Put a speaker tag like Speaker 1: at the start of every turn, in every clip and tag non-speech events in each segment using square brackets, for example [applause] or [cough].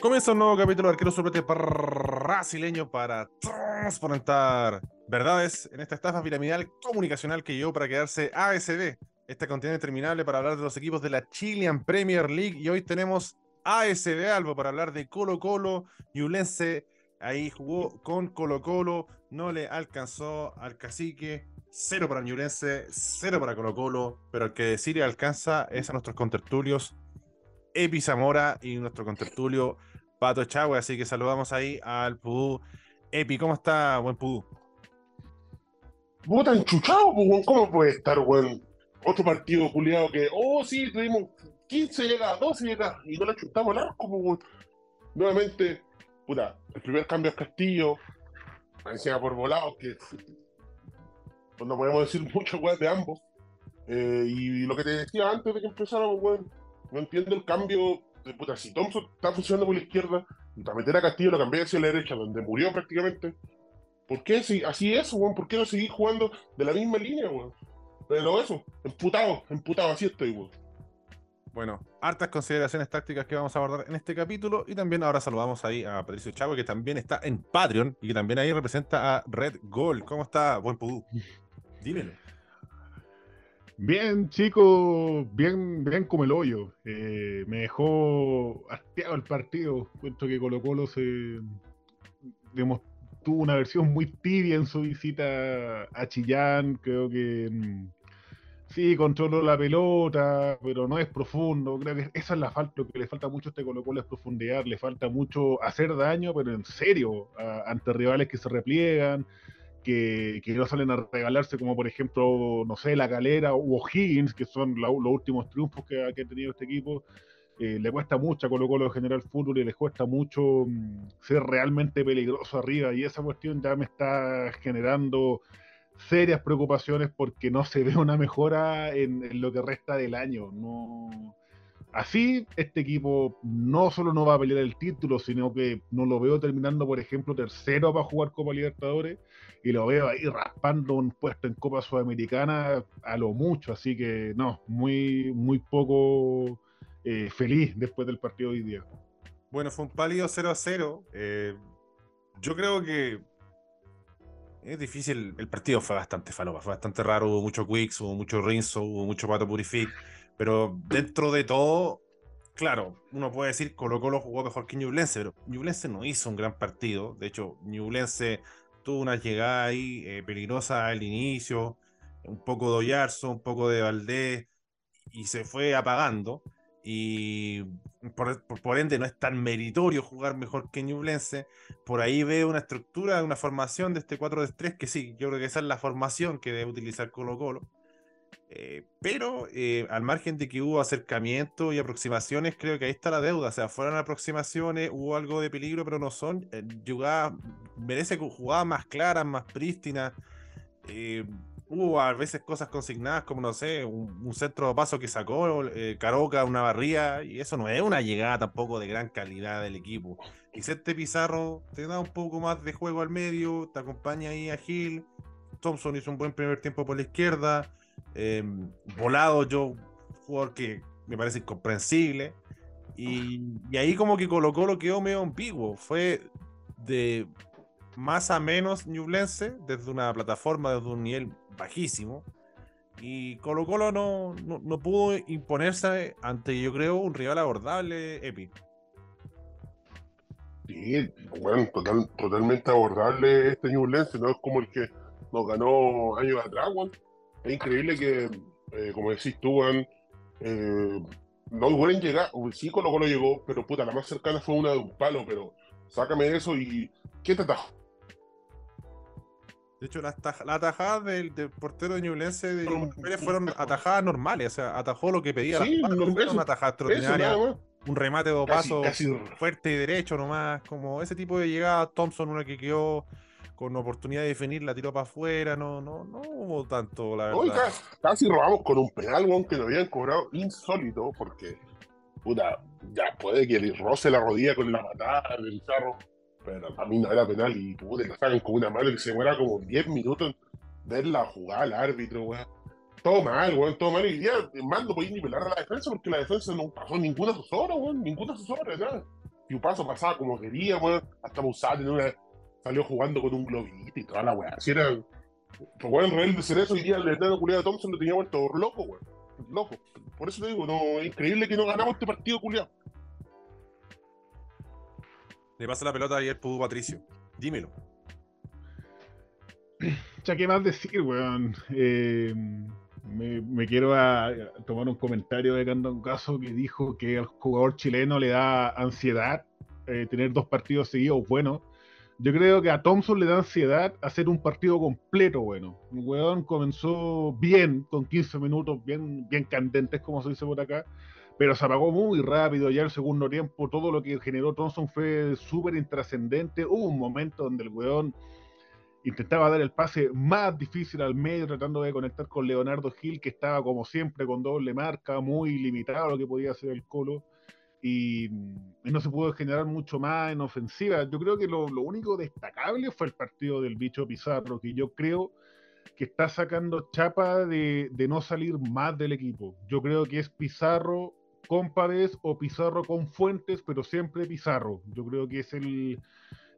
Speaker 1: Comienza un nuevo capítulo de Arquero Suplente brasileño para transparentar verdades en esta estafa piramidal comunicacional que llevó para quedarse ASB, este continente terminable para hablar de los equipos de la Chilean Premier League. Y hoy tenemos ASB Albo para hablar de Colo Colo, Yulense. Ahí jugó con Colo Colo, no le alcanzó al cacique. Cero para Ñulense, cero para Colo Colo, pero el que sí le alcanza es a nuestros contertulios Epi Zamora y nuestro contertulio Pato Chagüe, así que saludamos ahí al Pudú. Epi, ¿cómo está, buen Pudú?
Speaker 2: Puta enchuchado, pues, ¿cómo puede estar, weón? Otro partido culiado que, oh, sí, tuvimos 15 llegadas, 12 llegadas, y no le chutamos al arco, pues, weón. Nuevamente, puta, el primer cambio es Castillo, encima por volados, que pues no podemos decir [laughs] mucho, weón, de ambos. Eh, y lo que te decía antes de que empezáramos, weón, no entiendo el cambio puta. Si Thompson está funcionando por la izquierda y para meter a Castillo lo cambié hacia la derecha, donde murió prácticamente. ¿Por qué si así es, weón? ¿Por qué no seguir jugando de la misma línea, weón? Pero eso, emputado, emputado, así estoy, weón.
Speaker 1: Bueno, hartas consideraciones tácticas que vamos a abordar en este capítulo y también ahora saludamos ahí a Patricio Chavo que también está en Patreon y que también ahí representa a Red Gold. ¿Cómo está, buen pudú? [laughs] Dímelo.
Speaker 3: Bien, chicos, bien, bien como el hoyo. Eh, me dejó hastiado el partido. Cuento que Colo Colo se tuvo una versión muy tibia en su visita a Chillán. Creo que mm, sí, controló la pelota, pero no es profundo. Creo que esa es la falta, lo que le falta mucho a este Colo Colo es profundidad. Le falta mucho hacer daño, pero en serio, ante rivales que se repliegan que, no salen a regalarse, como por ejemplo, no sé, La Galera o Higgins, que son los últimos triunfos que, ha tenido este equipo. Eh, le cuesta mucho a Colo Colo de general fútbol y les cuesta mucho mm, ser realmente peligroso arriba y esa cuestión ya me está generando serias preocupaciones porque no se ve una mejora en, en lo que resta del año. No, Así, este equipo no solo no va a pelear el título, sino que no lo veo terminando, por ejemplo, tercero para jugar Copa Libertadores y lo veo ahí raspando un puesto en Copa Sudamericana a lo mucho. Así que no, muy, muy poco eh, feliz después del partido de hoy día.
Speaker 1: Bueno, fue un pálido 0 a 0. Eh, yo creo que es difícil. El partido fue bastante falopa, fue bastante raro. Hubo mucho Quicks, hubo mucho Rinzo, hubo mucho Pato Purific. Pero dentro de todo, claro, uno puede decir Colo Colo jugó mejor que Ñublense, pero Ñublense no hizo un gran partido. De hecho, Ñublense tuvo una llegada ahí eh, peligrosa al inicio, un poco de Oyarzo, un poco de Valdés, y se fue apagando. Y por, ende no es tan meritorio jugar mejor que Ñublense. Por ahí veo una estructura, una formación de este 4-3 que sí, yo creo que esa es la formación que debe utilizar Colo Colo eh, pero eh, al margen de que hubo acercamientos y aproximaciones, creo que ahí está la deuda. O sea, fueron aproximaciones, hubo algo de peligro, pero no son. Eh, jugadas, merece jugadas más claras, más prístinas. hubo a veces cosas consignadas, como no sé, un, centro de paso que sacó Caroca, una barría, y eso no es una llegada tampoco de gran calidad del equipo. Vicente Pizarro te da un poco más de juego al medio, te acompaña ahí a Gil. Thompson hizo un buen primer tiempo por la izquierda. Em, volado, yo, jugador que me parece incomprensible. Y, ahí como que Colo Colo quedó medio ambiguo. Fue de más a menos Newblense, desde una plataforma, desde un nivel bajísimo. Y Colo Colo no, no, pudo imponerse ante, yo creo, un rival abordable, Epi.
Speaker 2: Sí, bueno, totalmente abordable este Newblense, no es como el que nos ganó años atrás, es increíble que, eh, como decís tú, eh, no hubieran llegado, sí Colo Colo llegó, pero puta, la más cercana fue una de un palo, pero sácame eso y ¿qué te atajó?
Speaker 1: De hecho, las, atajadas del, portero de Ñublense de Pérez fueron atajadas normales, o sea, atajó lo que pedía
Speaker 2: sí, la una
Speaker 1: tajada extraordinaria, un remate de paso fuerte y derecho nomás, como ese tipo de llegada, Thompson, una que quedó con oportunidad de definir, la tiró para afuera, no, no, no hubo tanto, la verdad.
Speaker 2: casi, robamos con un penal, que nos habían cobrado insólito, porque, puta, ya puede que roce la rodilla con la patada del carro, pero a mí no era penal y puta, la sacan con una mano que se muera como 10 minutos ver la jugada al árbitro, weón. Todo mal, weón, todo mal. Y ya, mando, podía ni pelar a la defensa porque la defensa no pasó ninguna asesora, weón, ninguna asesora, nada. paso pasaba como quería, weón. Hasta Musat en una, salió jugando con un globito y toda la weá. Si era, pues weón, real de ser eso, hoy día el enano culiado Thompson lo tenía vuelto loco, weón. Loco. Por eso te digo, no, es increíble que no ganamos este partido culiado.
Speaker 1: Le pasa la pelota ayer Pudo Patricio. Dímelo. [clears throat]
Speaker 3: Ya, ¿qué más decir, weón? Eh, me, me quiero a- a tomar un comentario de Candon Caso que dijo que al jugador chileno le da ansiedad eh, tener dos partidos seguidos buenos. Yo creo que a Thompson le da ansiedad hacer un partido completo bueno. El weón comenzó bien, con 15 minutos, bien, bien candentes, como se dice por acá, pero se apagó muy rápido. Ya el segundo tiempo, todo lo que generó Thompson fue súper intrascendente. Hubo un momento donde el weón intentaba dar el pase más difícil al medio, tratando de conectar con Leonardo Gil, que estaba como siempre con doble marca, muy limitado lo que podía hacer el Colo, y, y no se pudo generar mucho más en ofensiva. Yo creo que lo, lo único destacable fue el partido del bicho Pizarro, que yo creo que está sacando chapa de, de no salir más del equipo. Yo creo que es Pizarro con Pavés o Pizarro con Fuentes, pero siempre Pizarro. Yo creo que es el,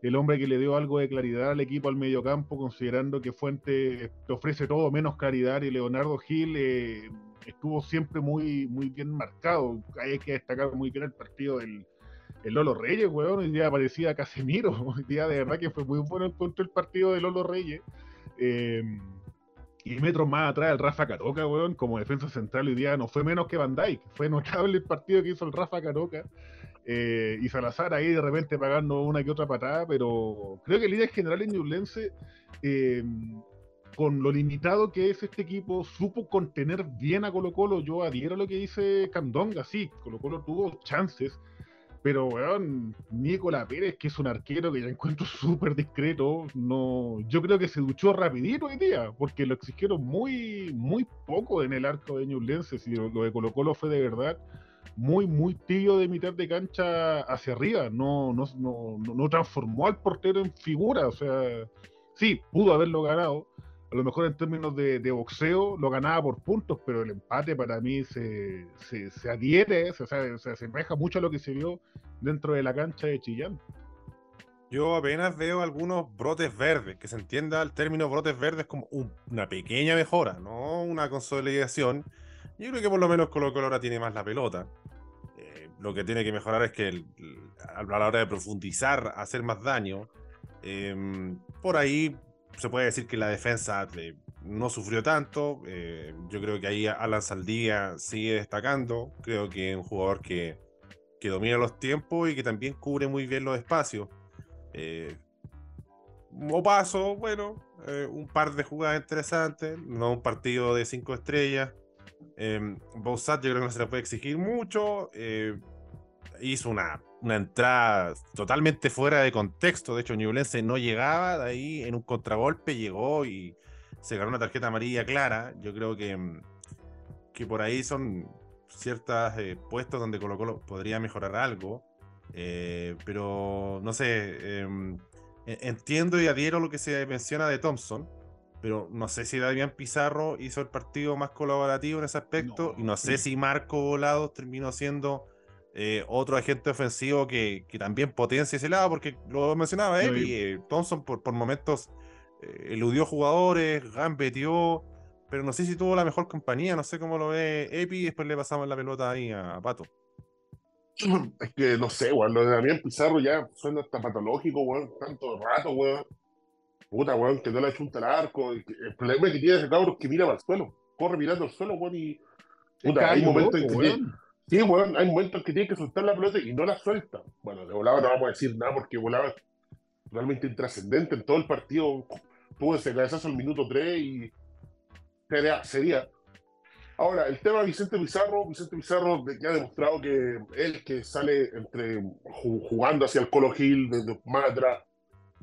Speaker 3: el hombre que le dio algo de claridad al equipo al mediocampo, considerando que Fuente te ofrece todo menos claridad y Leonardo Gil eh, estuvo siempre muy, muy bien marcado. Hay que destacar muy bien el partido del el Lolo Reyes, weón. Hoy día parecía Casemiro. [laughs] Hoy día de verdad que fue muy bueno encontrar el partido de Lolo Reyes. Eh, y metros más atrás el Rafa Caroca, weón, como defensa central hoy día no fue menos que Van Dijk. Fue notable el partido que hizo el Rafa Caroca. Eh, y Salazar ahí de repente pagando una que otra patada, pero creo que el líder general en Ñublense, eh, con lo limitado que es este equipo, supo contener bien a Colo Colo. Yo adhiero a lo que dice Candonga, sí, Colo Colo tuvo chances, pero weón, Nicola Pérez, que es un arquero que ya encuentro [laughs] súper discreto, no, yo creo que se duchó rapidito hoy día, porque lo exigieron muy, muy poco en el arco de Ñublense, si lo, lo de Colo Colo fue de verdad muy, muy tibio de mitad de cancha hacia arriba. No, no, no, no, transformó al portero en figura. O sea, sí, pudo haberlo ganado. A lo mejor en términos de, de boxeo lo ganaba por puntos, pero el empate para mí se, se, se adhiere, se, o sea, se asemeja mucho a lo que se vio dentro de la cancha de Chillán.
Speaker 1: Yo apenas veo algunos brotes verdes, que se entienda el término brotes verdes como un- una pequeña mejora, no una consolidación. Yo creo que por lo menos Colo Colo ahora tiene más la pelota. Eh, lo que tiene que mejorar es que el- a la hora de profundizar, hacer más daño, em, por ahí se puede decir que la defensa no sufrió tanto. eh, yo creo que ahí Alan Saldía sigue destacando. Creo que es un jugador que, que domina los tiempos y que también cubre muy bien los espacios. Eh, Opaso, bueno, eh, un par de jugadas interesantes, no un partido de cinco estrellas. Eh, yo creo que no se le puede exigir mucho. eh, hizo una, una entrada totalmente fuera de contexto. De hecho, Ñublense no llegaba, de ahí en un contragolpe llegó y se ganó una tarjeta amarilla clara. Yo creo que, mm, que por ahí son ciertos puestos donde Colo Colo podría mejorar algo. eh, pero no sé, em, e- entiendo y adhiero a lo que se menciona de Thompson, pero no sé si Damián Pizarro hizo el partido más colaborativo en ese aspecto
Speaker 3: No,
Speaker 1: y no sé
Speaker 3: sí.
Speaker 1: si Marco Volados terminó siendo eh, otro agente ofensivo que, que también potencia ese lado, porque lo mencionaba Epi,
Speaker 3: y-
Speaker 1: eh, Thompson por, por momentos eh, eludió jugadores, gambeteó, pero no sé si tuvo la mejor compañía, no sé cómo lo ve Epi, y después le pasamos la pelota ahí a, a Pato. [clears throat]
Speaker 2: Es que no sé, weón. Lo de Damián Pizarro ya suena hasta patológico, weón. Tanto rato, weón. Puta, weón, que no le achunta el arco. El problema que tiene ese cabrón es que mira para el suelo. Corre mirando al suelo, weón. Y. Puta, hay momentos en que tiene-. Sí, weón, hay momentos en que tiene que soltar la pelota y no la suelta. Bueno, de volado no vamos a decir nada porque volaba es realmente intrascendente en todo el partido. Tuvo ese cabezazo al minuto 3 y sería, sería. Ahora, el tema de Vicente Pizarro, Vicente Pizarro ya ha demostrado que él que sale entre ju- jugando hacia el Colo Gil desde más atrás,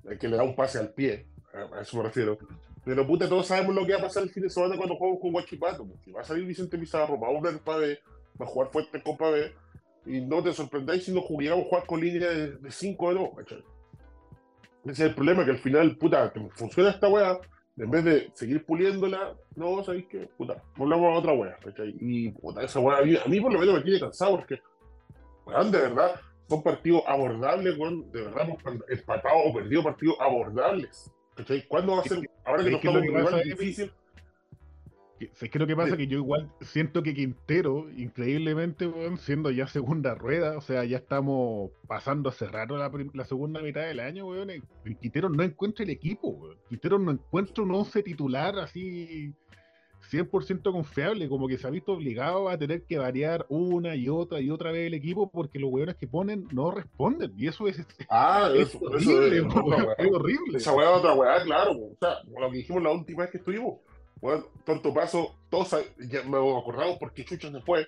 Speaker 2: el que le da un pase al pie, a eso me refiero. Pero puta, todos sabemos lo que va a pasar el fin de semana cuando jugamos con Guachipato. pues. Si va a salir Vicente Pizarro, va a volver Pavé, va a jugar fuerte con Pavé, y no te sorprendáis si nos juguemos a jugar con línea de 5 de 2, ¿cachai? Ese es el problema, que al final, puta, que funciona esta weá, en vez de seguir puliéndola, no, ¿sabéis qué? Puta, volvamos a otra weá, ¿cachai? Y puta, esa weá, a mí, a mí por lo menos me tiene cansado porque, weón, de verdad, son partidos abordables, weón, de verdad, empatados o perdidos partidos abordables. ¿Cuándo va a ser? Ahora que nos estamos un rival difícil.
Speaker 3: ¿Sabes qué lo que pasa? Que yo igual siento que Quintero, increíblemente, siendo ya segunda rueda, o sea, ya estamos pasando hace rato la, la segunda mitad del año, weón. Quintero no encuentra el equipo, weón. Quintero no encuentra un 11 titular así 100% confiable, como que se ha visto obligado a tener que variar una y otra y otra vez el equipo porque los weones que ponen no responden. Y eso es,
Speaker 2: ah, [laughs] es horrible. es, horrible. Esa weá es otra weá, claro. O sea, lo que dijimos la última vez que estuvimos. Bueno, tonto paso, todos ya me acordado porque Chucho se fue.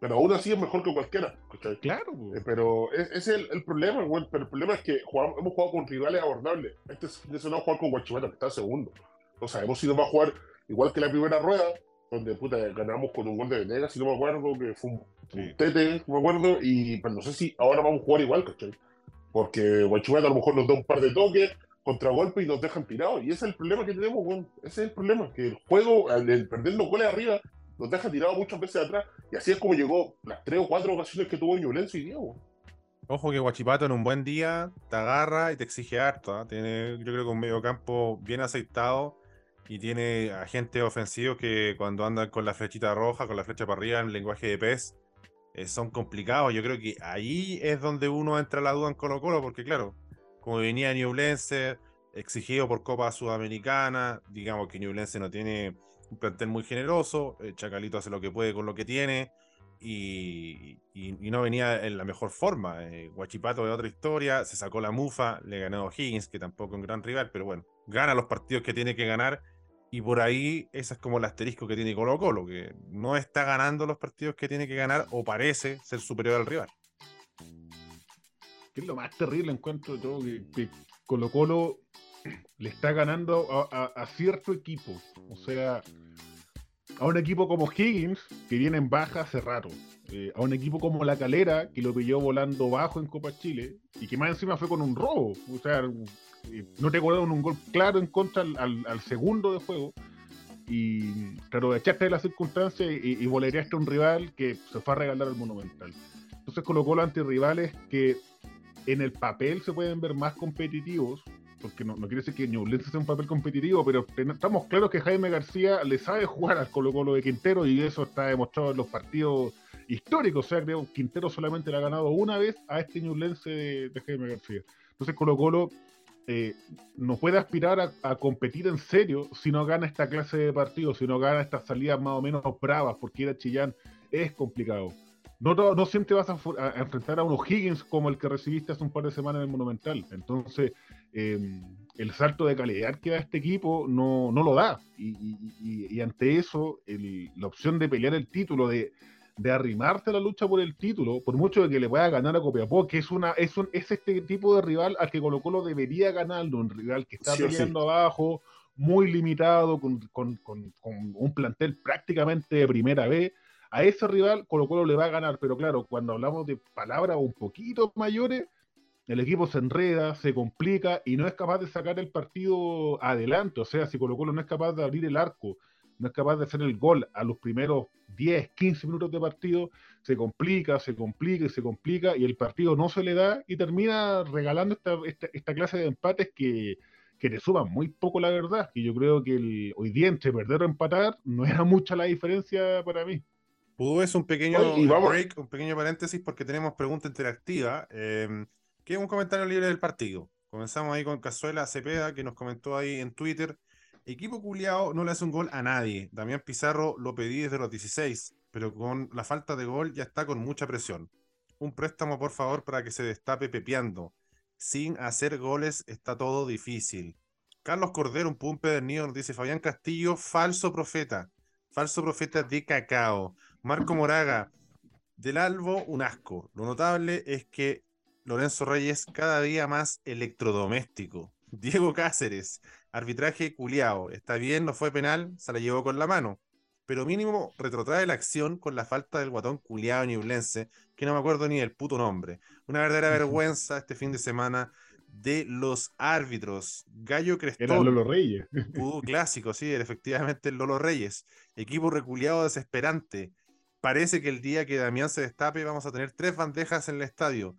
Speaker 2: Pero aún así es mejor que cualquiera.
Speaker 3: Claro.
Speaker 2: Eh, pero ese es el, problema, güey. Pero el problema es que hemos jugado con rivales abordables. Este es no jugar con Guachimata, que está segundo. O sea, hemos ido más a jugar Igual que la primera rueda, donde puta, ganamos con un gol de Venegas, si no me acuerdo, que fue un, tete, no me acuerdo, y pero no sé si ahora vamos a jugar igual, ¿cachai? Porque Guachumata a lo mejor nos da un par de toques, contragolpe y nos dejan tirados. Y ese es el problema que tenemos, weón. Ese es el problema, que el juego, al perder los goles arriba, nos deja tirados muchas veces atrás. Y así es como llegó las tres o cuatro ocasiones que tuvo Ñublense y Diego.
Speaker 1: Ojo que Guachipato en un buen día te agarra y te exige harto. ¿ah? Tiene, yo creo que un medio campo bien aceitado y tiene agentes ofensivos que cuando andan con la flechita roja, con la flecha para arriba, en lenguaje de pez, eh, son complicados. Yo creo que ahí es donde uno entra la duda en Colo Colo, porque claro, como venía Newblense, exigido por Copa Sudamericana, digamos que Newblense no tiene un plantel muy generoso, eh, Chacalito hace lo que puede con lo que tiene, y, no venía en la mejor forma. Eh, Guachipato de otra historia, se sacó la mufa, le ganó a Higgins, que tampoco es un gran rival, pero bueno, gana los partidos que tiene que ganar y por ahí, ese es como el asterisco que tiene Colo Colo, que no está ganando los partidos que tiene que ganar o parece ser superior al rival.
Speaker 3: Que es lo más terrible encuentro todo, que, que Colo Colo le está ganando a, cierto equipo. O sea, a un equipo como Higgins, que viene en baja hace rato. Eh, a un equipo como La Calera, que lo pilló volando bajo en Copa Chile, y que más encima fue con un robo. O sea, no te acordaron un gol claro en contra al, segundo de juego. Y claro, echaste de las circunstancias y, y a un rival que se fue a regalar al Monumental. Entonces colocó los antirrivales que en el papel se pueden ver más competitivos, porque no, quiere decir que Ñublense sea un papel competitivo, pero estamos claros que Jaime García le sabe jugar al Colo Colo de Quintero y eso está demostrado en los partidos históricos. O sea, creo que Quintero solamente le ha ganado una vez a este Ñublense de Jaime García. Entonces Colo Colo eh, no puede aspirar a, competir en serio si no gana esta clase de partidos, si no gana estas salidas más o menos bravas, porque ir a Chillán es complicado. No, no, siempre vas a, enfrentar a unos Higgins como el que recibiste hace un par de semanas en el Monumental. Entonces, em, el salto de calidad que da este equipo no, lo da. Y, ante eso, la opción de pelear el título, de, de arrimarte a la lucha por el título, por mucho de que le pueda ganar a Copiapó, que es una es, un, es este tipo de rival al que Colo Colo debería ganarlo, un rival que está peleando abajo, muy limitado, con, un plantel prácticamente de primera vez. A ese rival Colo Colo le va a ganar, pero claro, cuando hablamos de palabras un poquito mayores, el equipo se enreda, se complica y no es capaz de sacar el partido adelante. O sea, si Colo Colo no es capaz de abrir el arco, no es capaz de hacer el gol a los primeros 10, 15 minutos de partido, se complica, se complica y se complica y el partido no se le da y termina regalando esta, clase de empates que, que te suman muy poco la verdad, que yo creo que el, hoy día entre perder o empatar no era mucha la diferencia para mí.
Speaker 1: Pudo es un pequeño break, un pequeño paréntesis porque tenemos pregunta interactiva. Eh, ¿Qué es un comentario libre del partido? Comenzamos ahí con Cazuela Cepeda, que nos comentó ahí en Twitter. Equipo culiao no le hace un gol a nadie. Damián Pizarro lo pedí desde los 16, pero con la falta de gol ya está con mucha presión. Un préstamo, por favor, para que se destape pepeando. Sin hacer goles está todo difícil. Carlos Cordero, un pumpe del niño, nos dice Fabián Castillo, falso profeta. Falso profeta de cacao. Marco Moraga, del Albo, un asco. Lo notable es que Lorenzo Reyes cada día más electrodoméstico. [laughs] Diego Cáceres, arbitraje culiao. Está bien, no fue penal, se la llevó con la mano. Pero mínimo retrotrae la acción con la falta del guatón culiao niublense, que no me acuerdo ni el puto nombre. Una verdadera vergüenza este fin de semana de los árbitros. Gallo Crestón.
Speaker 3: Era Lolo Reyes.
Speaker 1: Uh, [laughs] clásico, sí, efectivamente el Lolo Reyes. Equipo reculeado desesperante. Parece que el día que Damián se destape vamos a tener tres bandejas en el estadio.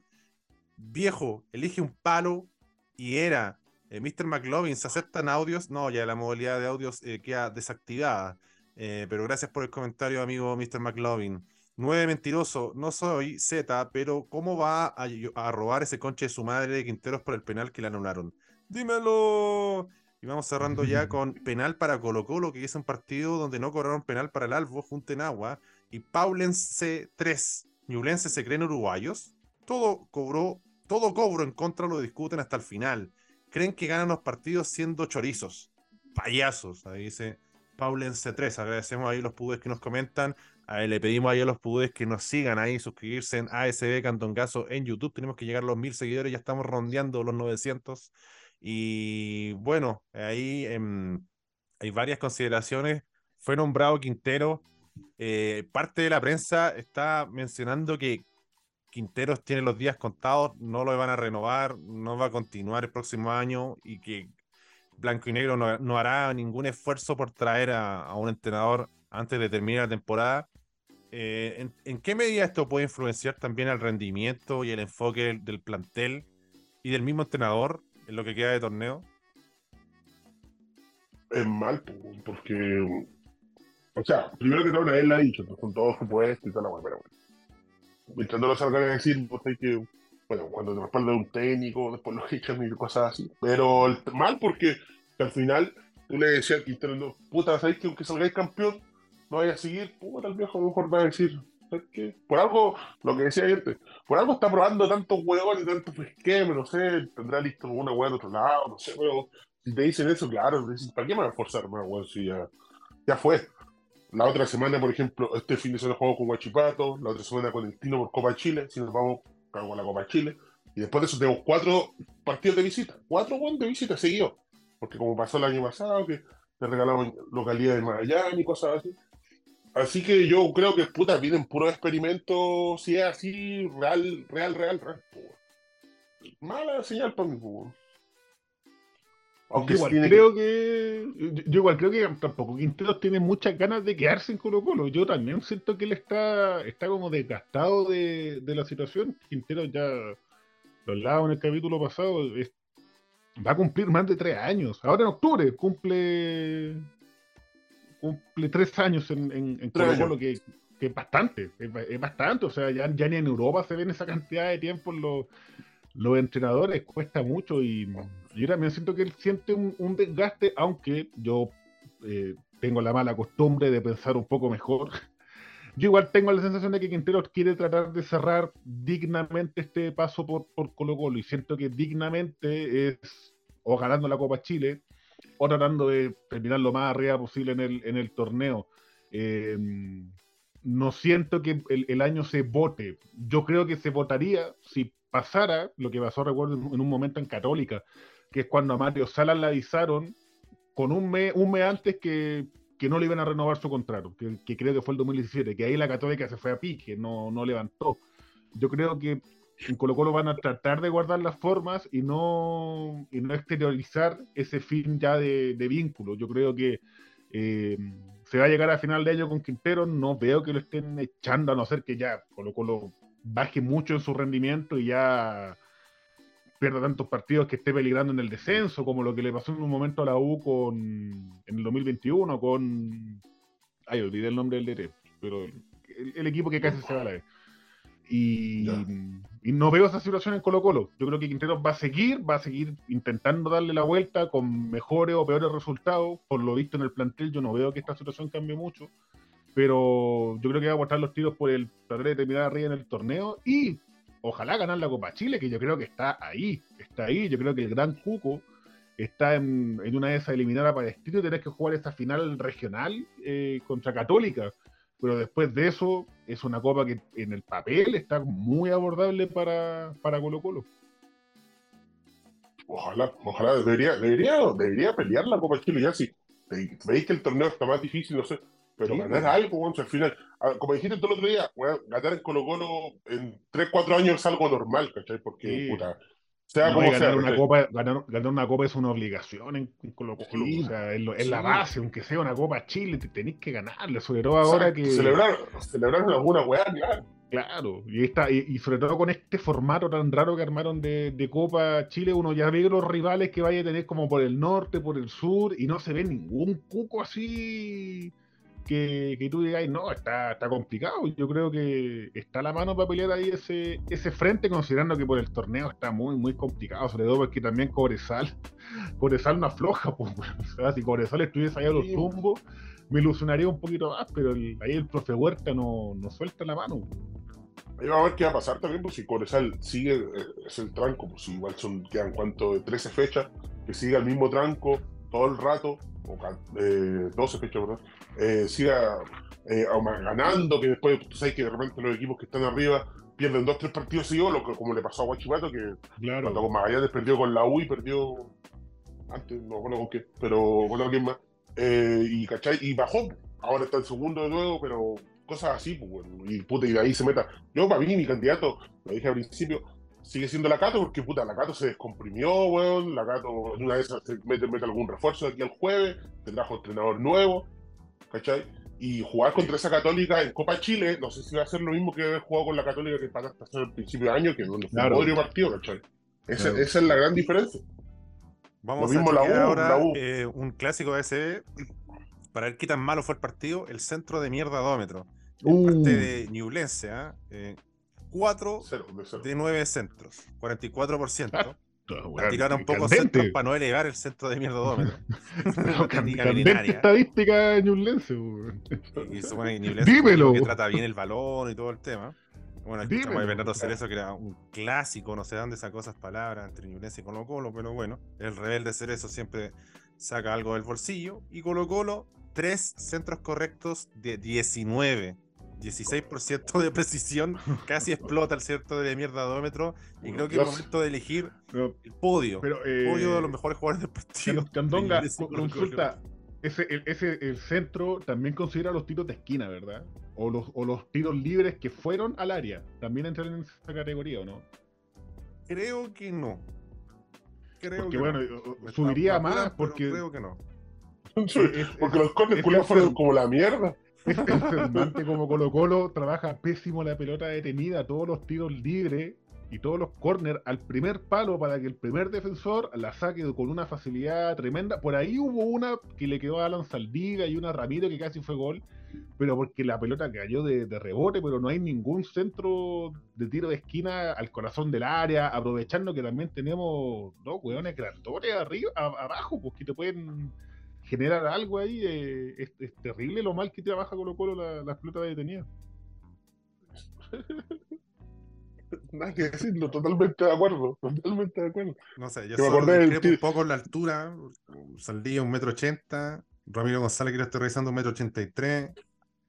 Speaker 1: Viejo, elige un palo y era eh, Mr. McLovin, ¿se aceptan audios? No, ya la modalidad de audios eh, queda desactivada. Eh, pero gracias por el comentario, amigo Mr. McLovin. Nueve mentiroso, no soy Z, pero ¿cómo va a, a, robar ese conche de su madre de Quinteros por el penal que le anularon? ¡Dímelo! Y vamos cerrando ya [laughs] con penal para Colo Colo, que es un partido donde no cobraron penal para el Albo, junto en agua. Y Paulense 3, Ñublense se creen uruguayos. Todo cobró, todo cobro en contra lo discuten hasta el final. Creen que ganan los partidos siendo chorizos. Payasos, ahí dice Paulense 3. Agradecemos ahí los pudes que nos comentan. le pedimos ahí a los pudes que nos sigan ahí, suscribirse en ASB Cantongazo en YouTube. Tenemos que llegar a los mil seguidores, ya estamos rondeando los 900. Y bueno, ahí em, hay varias consideraciones. Fue nombrado Quintero. Eh, parte de la prensa está mencionando que Quinteros tiene los días contados, no lo van a renovar, no va a continuar el próximo año y que Blanco y Negro no, hará ningún esfuerzo por traer a, un entrenador antes de terminar la temporada. Eh, ¿en, ¿en, qué medida esto puede influenciar también el rendimiento y el enfoque del plantel y del mismo entrenador en lo que queda de torneo?
Speaker 2: Es mal, porque. O sea, primero que todo, él la ha dicho, con todo su puesto y toda la weá, pero bueno. Mientras no lo salgan a decir, pues. Bueno, cuando te respalda un técnico, después lo [laughs] echan y cosas así. Pero mal porque al final tú le decías al Quintero, puta, ¿sabes que aunque salgáis campeón, no vaya a seguir? Puta, el viejo a mejor va a decir, por algo, lo que decía ayer, por algo está probando tantos huevones, tantos esquemas, no sé, tendrá listo una hueá de otro lado, no sé, pero si te dicen eso, claro, ¿para qué me voy a forzar más, Si ya, ya fue. La otra semana, por ejemplo, este fin de semana jugamos con Guachipato, la otra semana con el Tino por Copa Chile, si nos vamos con la Copa Chile, y después de eso tenemos cuatro partidos de visita, cuatro buenos de visita seguidos, porque como pasó el año pasado, que te regalaron localidades de y cosas así, Así que yo creo que puta, vienen puros experimentos, si es así, real, real, real, real. Mala señal para mi fútbol.
Speaker 3: Aunque igual creo que. Yo, igual creo que tampoco Quinteros tiene muchas ganas de quedarse en Colo Colo. Yo también siento que él está, está como desgastado de, de la situación. Quinteros ya lo hablaba en el capítulo pasado. va a cumplir más de tres años. Ahora en octubre cumple cumple tres años en, en, Colo Colo, que, que, es bastante, es, bastante, o sea, ya, ya, ni en Europa se ven esa cantidad de tiempo los, los entrenadores, cuesta mucho y yo también siento que él siente un, desgaste, aunque yo eh, tengo la mala costumbre de pensar un poco mejor. [laughs] Yo igual tengo la sensación de que Quinteros quiere tratar de cerrar dignamente este paso por, por Colo Colo y siento que dignamente es o ganando la Copa Chile o tratando de terminar lo más arriba posible en el, en el torneo. Eh, no siento que el, año se vote. Yo creo que se votaría si pasara lo que pasó, recuerdo, en un momento en Católica, que es cuando a Mario Salas le avisaron con un mes, un mes antes que, que no le iban a renovar su contrato, que, creo que fue el 2017, que ahí la Católica se fue a pique, no, no levantó. Yo creo que en Colo Colo van a tratar de guardar las formas y no, y no exteriorizar ese fin ya de, vínculo. Yo creo que eh, se va a llegar a final de año con Quintero, no veo que lo estén echando, a no ser que ya Colo Colo baje mucho en su rendimiento y ya pierda tantos partidos que esté peligrando en el descenso, como lo que le pasó en un momento a la U con en el 2021 con... Ay, olvidé el nombre del DT, pero el, equipo que casi se va a la vez. Y, no veo esa situación en Colo Colo. Yo creo que Quinteros va a seguir, va a seguir intentando darle la vuelta con mejores o peores resultados. Por lo visto en el plantel, yo no veo que esta situación cambie mucho. Pero yo creo que va a aguantar los tiros por el tratar de terminar arriba en el torneo y ojalá ganar la Copa Chile, que yo creo que está ahí. Está ahí. Yo creo que el gran Cuco está en, una de esas eliminadas para Palestino y tenés que jugar esa final regional eh, contra Católica pero después de eso es una copa que en el papel está muy abordable para, para Colo Colo.
Speaker 2: Ojalá, ojalá, debería, debería, debería pelear la Copa Chile ya sí. Veis que el torneo está más difícil, no sé, pero ganar algo, al final, como dijiste todo el otro día, ganar en Colo Colo en 3, 4 años es algo normal, ¿cachai? Porque, puta,
Speaker 3: ganar, una copa, ganar, una copa es una obligación en, Colo Colo. o sea, es, la base, aunque sea una copa Chile, te tenéis que ganarle, sobre todo ahora que.
Speaker 2: Celebrar, celebrar alguna weá, claro.
Speaker 3: Claro, y, esta, y, sobre todo con este formato tan raro que armaron de, de, Copa Chile, uno ya ve los rivales que vaya a tener como por el norte, por el sur, y no se ve ningún cuco así que, que tú digas, no, está, está complicado. Yo creo que está la mano para pelear ahí ese, ese frente, considerando que por el torneo está muy, muy complicado, sobre todo porque también Cobresal, [laughs] Cobresal no afloja, [laughs] pues, o sea, si Cobresal estuviese allá a los tumbos me ilusionaría un poquito más, pero ahí el profe Huerta no, no suelta la mano.
Speaker 2: Ahí va a ver qué va a pasar también, pues si Corezal sigue, eh, es el tranco, pues igual son, quedan cuánto, 13 fechas, que siga el mismo tranco todo el rato, o eh, 12 fechas, ¿verdad? Eh, siga eh, ganando, que después tú sabes que de repente los equipos que están arriba pierden dos, tres partidos seguidos, lo que, como le pasó a Guachipato, que
Speaker 3: claro.
Speaker 2: cuando con Magallanes perdió con la U y perdió antes, no bueno con qué, pero bueno, quién más. Eh, y, ¿cachai? y bajó. Ahora está en segundo de nuevo, pero cosas así, pues, y, puta, y de ahí se meta. Yo, para mí, mi candidato, lo dije al principio, sigue siendo la Cato, porque puta, la Cato se descomprimió, weón. La Cato, en una de esas, mete, mete algún refuerzo de aquí al jueves, te trajo entrenador nuevo, ¿cachai? Y jugar contra esa Católica en Copa Chile, no sé si va a ser lo mismo que haber jugado con la Católica que hasta el principio de año, que no fue
Speaker 3: Claro.
Speaker 2: un podrio partido, ¿cachai? Esa,
Speaker 3: Claro.
Speaker 2: esa es la gran diferencia.
Speaker 1: Vamos
Speaker 2: Lo mismo
Speaker 1: a
Speaker 2: la U,
Speaker 1: ahora
Speaker 2: la U.
Speaker 1: eh, un clásico ASB para ver qué tan malo fue el partido. El centro de mierda dómetro. De
Speaker 3: Uh.
Speaker 1: parte de Ñublense, ¿ah? Eh, cuatro
Speaker 2: Cero, de cero.
Speaker 1: de nueve centros, 44%.
Speaker 3: Ah,
Speaker 1: Tiraron pocos
Speaker 3: candente.
Speaker 1: centros para no elevar el centro de mierda dómetro. [laughs]
Speaker 3: Estadística ñublense, weón.
Speaker 1: Y supone que Ñublense
Speaker 3: Dímelo.
Speaker 1: que trata bien el balón y todo el tema. Bueno, escuchamos
Speaker 3: Dímelo.
Speaker 1: a Bernardo Cerezo, que era un clásico, no sé dónde sacó esas palabras entre Ñublense y Colo Colo, pero bueno, el rebelde Cerezo siempre saca algo del bolsillo. Y Colo Colo, tres centros correctos de 19. 16% de precisión, [laughs] casi explota el centro de mierda dómetro. Y creo que es
Speaker 2: Dios.
Speaker 1: momento de elegir
Speaker 3: Pero,
Speaker 1: el podio.
Speaker 3: pero,
Speaker 1: el podio
Speaker 3: eh,
Speaker 1: de los mejores jugadores del partido.
Speaker 3: Can- Candonga, [laughs] consulta. Ese, el, ese, el centro también considera los tiros de esquina, ¿verdad? O los, o los tiros libres que fueron al área. También entran en esa categoría, ¿o no?
Speaker 1: Creo que no. Creo
Speaker 3: Porque
Speaker 1: que
Speaker 3: bueno,
Speaker 1: no. Me
Speaker 3: subiría más
Speaker 1: pero
Speaker 3: porque
Speaker 1: Creo que no. [laughs]
Speaker 2: Porque los corners fueron como la mierda.
Speaker 3: Es [laughs] enfermante como Colo Colo trabaja pésimo la pelota detenida, todos los tiros libres y todos los corners al primer palo para que el primer defensor la saque con una facilidad tremenda. Por ahí hubo una que le quedó a Alan Saldiga y una Ramiro que casi fue gol, pero porque la pelota cayó de, de rebote, pero no hay ningún centro de tiro de esquina al corazón del área, aprovechando que también tenemos dos hueones grandotes arriba, a- abajo, pues que te pueden generar algo ahí. eh, es, es terrible lo mal que trabaja Colo Colo la, la pelota detenida. [laughs]
Speaker 2: Nada que decirlo, totalmente de acuerdo. Totalmente de acuerdo.
Speaker 1: No sé, yo solo un poco en la altura. Saldía un metro ochenta. Ramiro González que lo estoy revisando un metro ochenta y tres.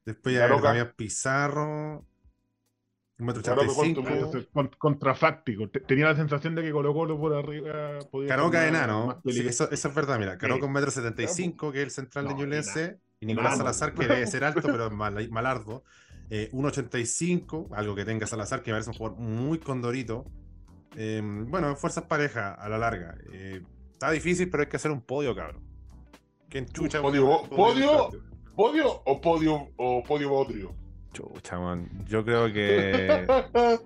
Speaker 1: Después ya. Damián Pizarro. Un metro ochenta y
Speaker 2: Garoca, ¿cuánto
Speaker 1: cinco.
Speaker 2: mide?
Speaker 3: Entonces, con- contrafáctico. Te- Tenía la sensación de que Colo Colo por arriba podía
Speaker 1: Caroca enano. Sí, eso, eso es verdad, mira. Caroca un metro setenta y cinco, que es el central de
Speaker 3: No,
Speaker 1: Ñublense. Y Nicolás. Salazar, que debe ser alto, pero es mal- malardo. Eh, 1.85, algo que tenga Salazar, que me parece un jugador muy condorito. Eh, bueno, fuerzas parejas a la larga. Eh, está difícil, pero hay que hacer un podio, cabrón. ¿Quién chucha?
Speaker 2: Podio,
Speaker 1: un
Speaker 2: podio. ¿Podio o podio o podio bodrio?
Speaker 1: Chucha, man. Yo creo que. [laughs]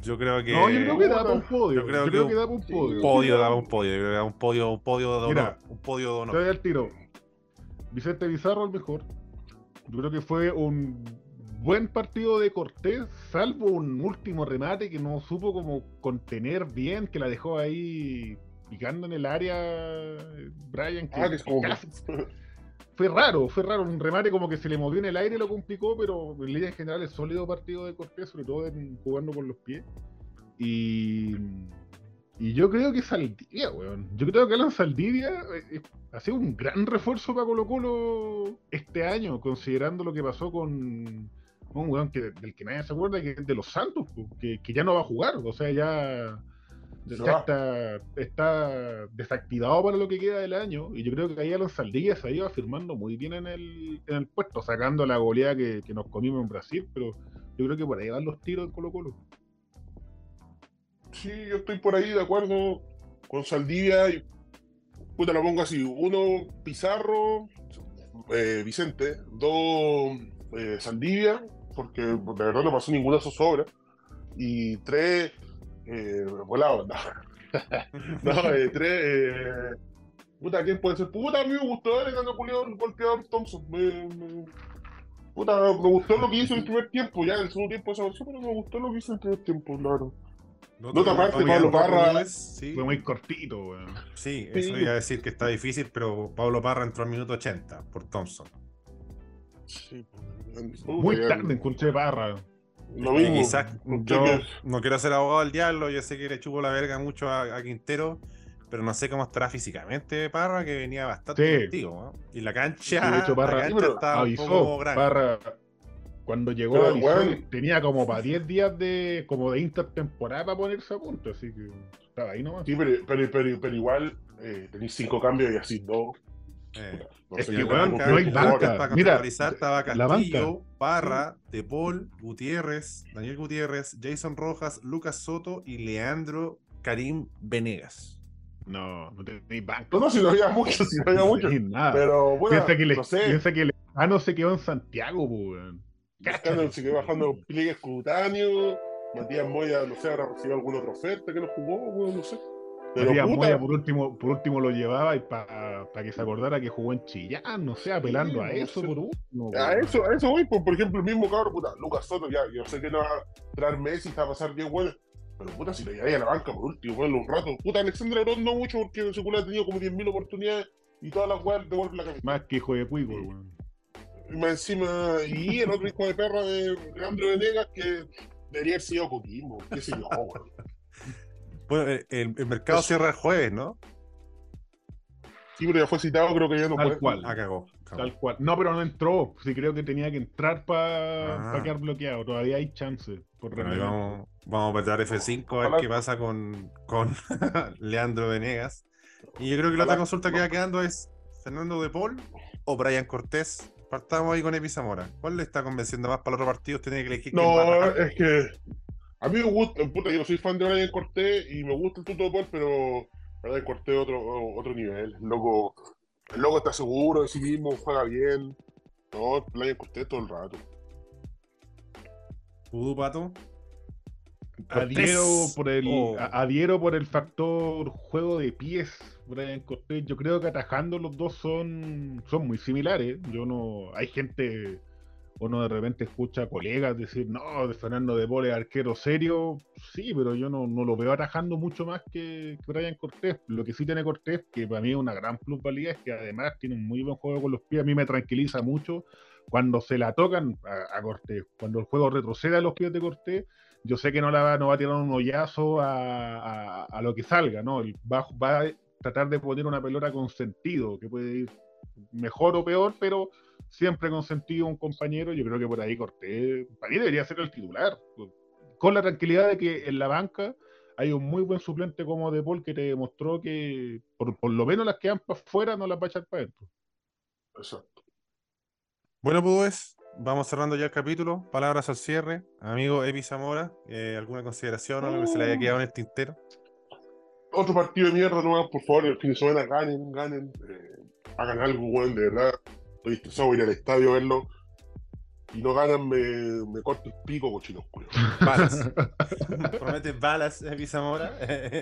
Speaker 1: Yo creo que.
Speaker 3: No, yo creo que da para un podio.
Speaker 1: Yo creo
Speaker 3: Yo
Speaker 1: que
Speaker 3: creo que da para un podio.
Speaker 1: Podio, daba un podio. Yo creo que daba un podio, un podio de honor.
Speaker 3: Mira,
Speaker 1: un podio de honor.
Speaker 3: Te doy al tiro. Vicente Bizarro el mejor. Yo creo que fue un buen partido de Cortés, salvo un último remate que no supo como contener bien, que la dejó ahí picando en el área eh, Brian. Que
Speaker 2: Ah,
Speaker 3: casi- fue raro, fue raro. Un remate como que se le movió en el aire y lo complicó, pero en línea en general es sólido partido de Cortés, sobre todo jugando con los pies. Y, y yo creo que Saldivia, weón. Yo creo que Alan Saldivia eh, eh, ha sido un gran refuerzo para Colo Colo este año, considerando lo que pasó con un weón que, del que nadie se acuerda, que es de los Santos, po, que, que ya no va a jugar. O sea, ya, ya está, está desactivado para lo que queda del año. Y yo creo que ahí Alan Saldivia se ha ido afirmando muy bien en el, en el puesto, sacando la goleada que, que nos comimos en Brasil, pero yo creo que por ahí van los tiros en Colo Colo.
Speaker 2: Sí, yo estoy por ahí de acuerdo con Saldivia y puta lo pongo así, uno Pizarro, eh, Vicente, dos eh, Saldivia, porque de verdad no pasó ninguna zozobra. Y tres, eh, volado, no. [laughs] no, eh, tres, eh, puta, ¿quién puede ser? Puta, a mí me gustó ver el Napoleón golpeador Thompson. Me, me- puta, me gustó lo que hizo en el primer tiempo, ya en el segundo tiempo desapareció, pero me gustó lo que hizo en el primer tiempo, claro.
Speaker 1: No,
Speaker 2: Nota aparte,
Speaker 1: Pablo
Speaker 2: Parra-
Speaker 1: Sí,
Speaker 3: Fue muy cortito, weón.
Speaker 1: sí,
Speaker 2: Sí.
Speaker 1: eso iba a decir que está difícil, pero Pablo Parra entró al minuto 80 por Thompson.
Speaker 2: Sí,
Speaker 3: Muy tarde encontré Parra.
Speaker 2: Lo mismo.
Speaker 1: quizás yo no quiero ser abogado del diablo, yo sé que le chupo la verga mucho a, a Quintero, pero no sé cómo estará físicamente Parra, que venía bastante
Speaker 3: Sí.
Speaker 1: contigo. ¿no? Y la cancha,
Speaker 3: Sí, de hecho,
Speaker 1: la
Speaker 3: Parra-
Speaker 1: cancha
Speaker 2: Sí, pero
Speaker 1: estaba un
Speaker 3: avisó.
Speaker 1: poco grande.
Speaker 3: Parra, cuando llegó
Speaker 2: Pero,
Speaker 3: avisó tenía como para 10 días de como de intertemporada para ponerse a punto, así que estaba ahí nomás.
Speaker 2: Sí, pero, pero, pero, pero igual eh, tenéis cinco cambios y así dos.
Speaker 1: Eh,
Speaker 2: No
Speaker 3: Es que, weón, no hay banca.
Speaker 1: Para
Speaker 3: Mira,
Speaker 1: estaba
Speaker 3: la
Speaker 1: Castillo, Parra, De Paul, Gutiérrez, Daniel Gutiérrez, Jason Rojas, Lucas Soto y Leandro Karim Venegas.
Speaker 3: No, no tenéis banca.
Speaker 2: No, no, si no había mucho, si no había mucho.
Speaker 3: nada.
Speaker 2: Pero bueno,
Speaker 3: piensa que, le,
Speaker 2: no sé.
Speaker 3: piensa que Lejano se quedó en Santiago, weón.
Speaker 2: Se quedó bajando pliegues cutáneos. Matías Moya, no sé, habrá recibido alguna otra oferta que no jugó, weón, no sé. Pero puta,
Speaker 3: Moya, por último, por último lo llevaba y para que se acordara que jugó en Chillán, no sé, apelando a
Speaker 2: no
Speaker 3: eso por último.
Speaker 2: a eso, a eso voy, pues, por ejemplo, el mismo cabrón, puta, Lucas Soto, ya, yo sé que no va a traer Messi, está a pasar bien bueno. Pero puta, si lo lleváis a la banca por último, bueno, un rato. Puta, Alexander Arón no mucho porque su culo ha tenido como 10.000 oportunidades y todas las weas devuelven la cabeza.
Speaker 3: Más que hijo de cuico, weón.
Speaker 2: Y más encima, y el otro hijo de perra de Leandro Venegas que debería haber sido Coquimbo, qué sé yo, weón.
Speaker 1: Bueno, el, el- el mercado
Speaker 2: Eso.
Speaker 1: cierra el jueves, ¿no?
Speaker 2: Sí, pero ya fue citado, creo que ya no
Speaker 3: Tal
Speaker 2: puede.
Speaker 3: cual.
Speaker 1: Ah, cagó. cagó.
Speaker 3: Tal cual. No, pero no entró. Sí, creo que tenía que entrar para
Speaker 1: Ah.
Speaker 3: quedar bloqueado. Todavía hay chance. Por
Speaker 1: Bueno, ahí vamos, vamos a apretar F5 a ver qué pasa con, con [laughs] Leandro Venegas. Y yo creo que la otra consulta que va quedando es Fernando de Paul o Brian Cortés. Partamos ahí con Epi Zamora. ¿Cuál le está convenciendo más para los otros partidos? Tiene que elegir
Speaker 2: No, es que a mí me gusta, puta, yo no soy fan de Brian Cortés y me gusta el Tuto de Paul, pero Brian Cortés es otro, otro nivel. El loco, el loco está seguro de sí mismo, juega bien. No, Brian Cortés todo el rato.
Speaker 1: Pudú, Pato.
Speaker 3: Adhiero por el
Speaker 1: Oh.
Speaker 3: adhiero por el factor juego de pies, Brian Cortés. Yo creo que atajando los dos son, son muy similares. Yo no. Hay gente, uno de repente escucha a colegas decir, no, de Fernando de Paul es arquero serio. Sí, pero yo no, no lo veo atajando mucho más que, que Brian Cortés. Lo que sí tiene Cortés, que para mí es una gran plusvalía, es que además tiene un muy buen juego con los pies. A mí me tranquiliza mucho cuando se la tocan a, Cortés. Cuando el juego retrocede a los pies de Cortés, yo sé que no, la va, no va a tirar un hoyazo a, a- lo que salga, ¿no? Va, va a tratar de poner una pelota con sentido, que puede ir mejor o peor, pero siempre con sentido un compañero. Yo creo que por ahí Cortés, para mí debería ser el titular, con la tranquilidad de que en la banca hay un muy buen suplente como De Paul que te demostró que por, por lo menos las que van para afuera no las va a echar para adentro.
Speaker 2: Exacto.
Speaker 1: Bueno, pues vamos cerrando ya el capítulo. Palabras al cierre. Amigo Epi Zamora, eh, ¿alguna consideración o algo que se le haya quedado en el tintero?
Speaker 2: Otro partido de mierda, no, por favor, el fin de semana ganen, ganen. eh, hagan algo, weón, de verdad. Estoy estresado, voy a ir al estadio a verlo. Y no ganan, me, me corto el pico, cochinos, [laughs] culo.
Speaker 1: Balas. [laughs] Promete balas, Epi Zamora.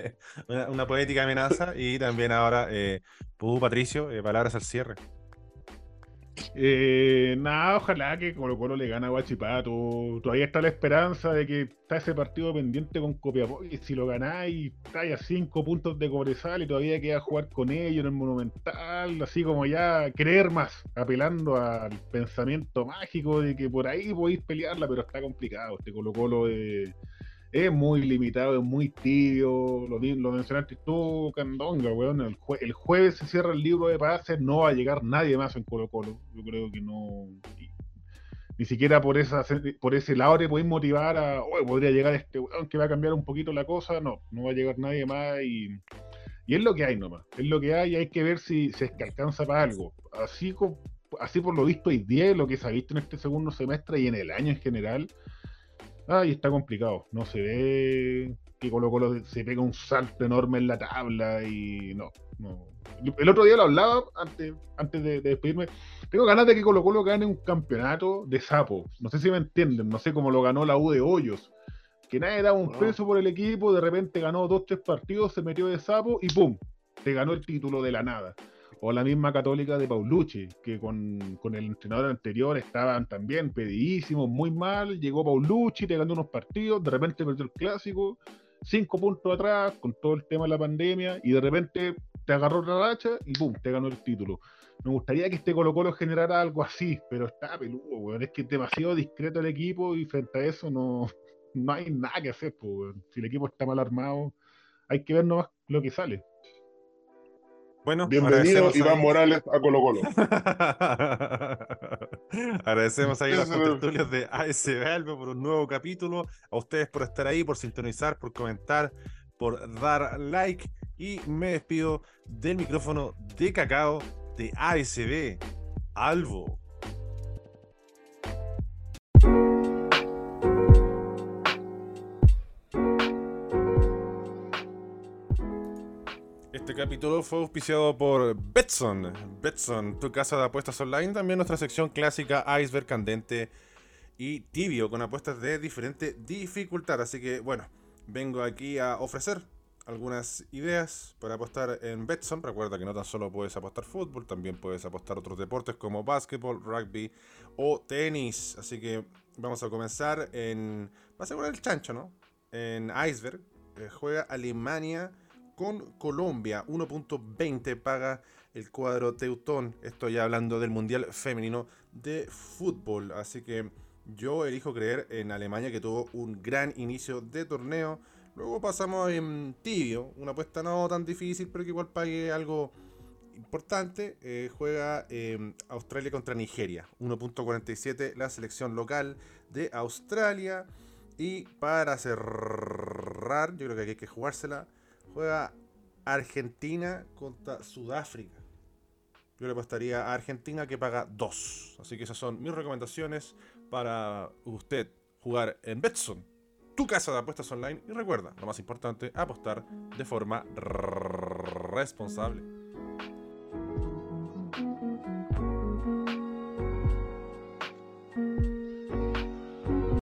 Speaker 1: [laughs] una, una poética amenaza. Y también ahora, eh, Patricio, eh, palabras al cierre.
Speaker 3: Eh, nada, ojalá que Colo Colo le gane a Guachipato. Todavía está la esperanza de que está ese partido pendiente con Copiapó. Y si lo ganáis, estáis a cinco puntos de Cobresal y todavía queda jugar con ellos en el Monumental. Así como ya creer más, apelando al pensamiento mágico de que por ahí podéis pelearla, pero está complicado. Este Colo Colo es, es muy limitado, es muy tibio. Lo, lo mencionaste tú, Candonga, weón. El, jue- el jueves se cierra el libro de pases, no va a llegar nadie más en Colo Colo. Yo creo que no. Ni siquiera por esa por ese lado te podéis motivar a, "Oye, podría llegar este weón que va a cambiar un poquito la cosa. No, no va a llegar nadie más y, y es lo que hay nomás. Es lo que hay y hay que ver si, si alcanza para algo. Así, así por lo visto hoy día, lo que se ha visto en este segundo semestre y en el año en general, Ay, está complicado. No se ve que Colo Colo se pega un salto enorme en la tabla y no, no. el otro día lo hablaba antes, antes de, despedirme. Tengo ganas de que Colo Colo gane un campeonato de sapo. No sé si me entienden, no sé cómo lo ganó la U de Hoyos. Que nadie daba un peso por el equipo, de repente ganó dos, tres partidos, se metió de sapo y ¡pum! Te ganó el título de la nada. O la misma católica de Paulucci, que con, con el entrenador anterior estaban también pedidísimos, muy mal. Llegó Paulucci, te ganó unos partidos, de repente perdió el clásico cinco puntos atrás con todo el tema de la pandemia y de repente te agarró otra racha y ¡pum! te ganó el título. Me gustaría que este Colo Colo generara algo así, pero está peludo, weón. Es que es demasiado discreto el equipo y frente a eso no, no hay nada que hacer, pues, Si el equipo está mal armado, hay que ver nomás lo que sale.
Speaker 1: Bueno,
Speaker 2: bienvenido Iván Morales a Colo Colo. [laughs]
Speaker 1: agradecemos a los tertulios de ASB Albo por un nuevo capítulo. A ustedes por estar ahí, por sintonizar, por comentar, por dar like. Y me despido del micrófono de cacao de ASB Albo. Capítulo fue auspiciado por Betson. Betson, tu casa de apuestas online. También nuestra sección clásica Iceberg Candente y Tibio, con apuestas de diferente dificultad. Así que, bueno, vengo aquí a ofrecer algunas ideas para apostar en Betson. Recuerda que no tan solo puedes apostar fútbol, también puedes apostar otros deportes como básquetbol, rugby o tenis. Así que vamos a comenzar en. Va a ser el chancho, ¿no? En Iceberg. Eh, juega Alemania con Colombia. 1.20 paga el cuadro Teutón. Estoy hablando del Mundial Femenino de Fútbol. Así que yo elijo creer en Alemania que tuvo un gran inicio de torneo. Luego pasamos en tibio, una apuesta no tan difícil, pero que igual pague algo importante. Eh, juega em, Australia contra Nigeria. 1.47 la selección local de Australia. Y para cerrar, yo creo que aquí hay que jugársela juega Argentina contra Sudáfrica. Yo le apostaría a Argentina que paga 2. Así que esas son mis recomendaciones para usted jugar en Betson, tu casa de apuestas online. Y recuerda, lo más importante, apostar de forma responsable.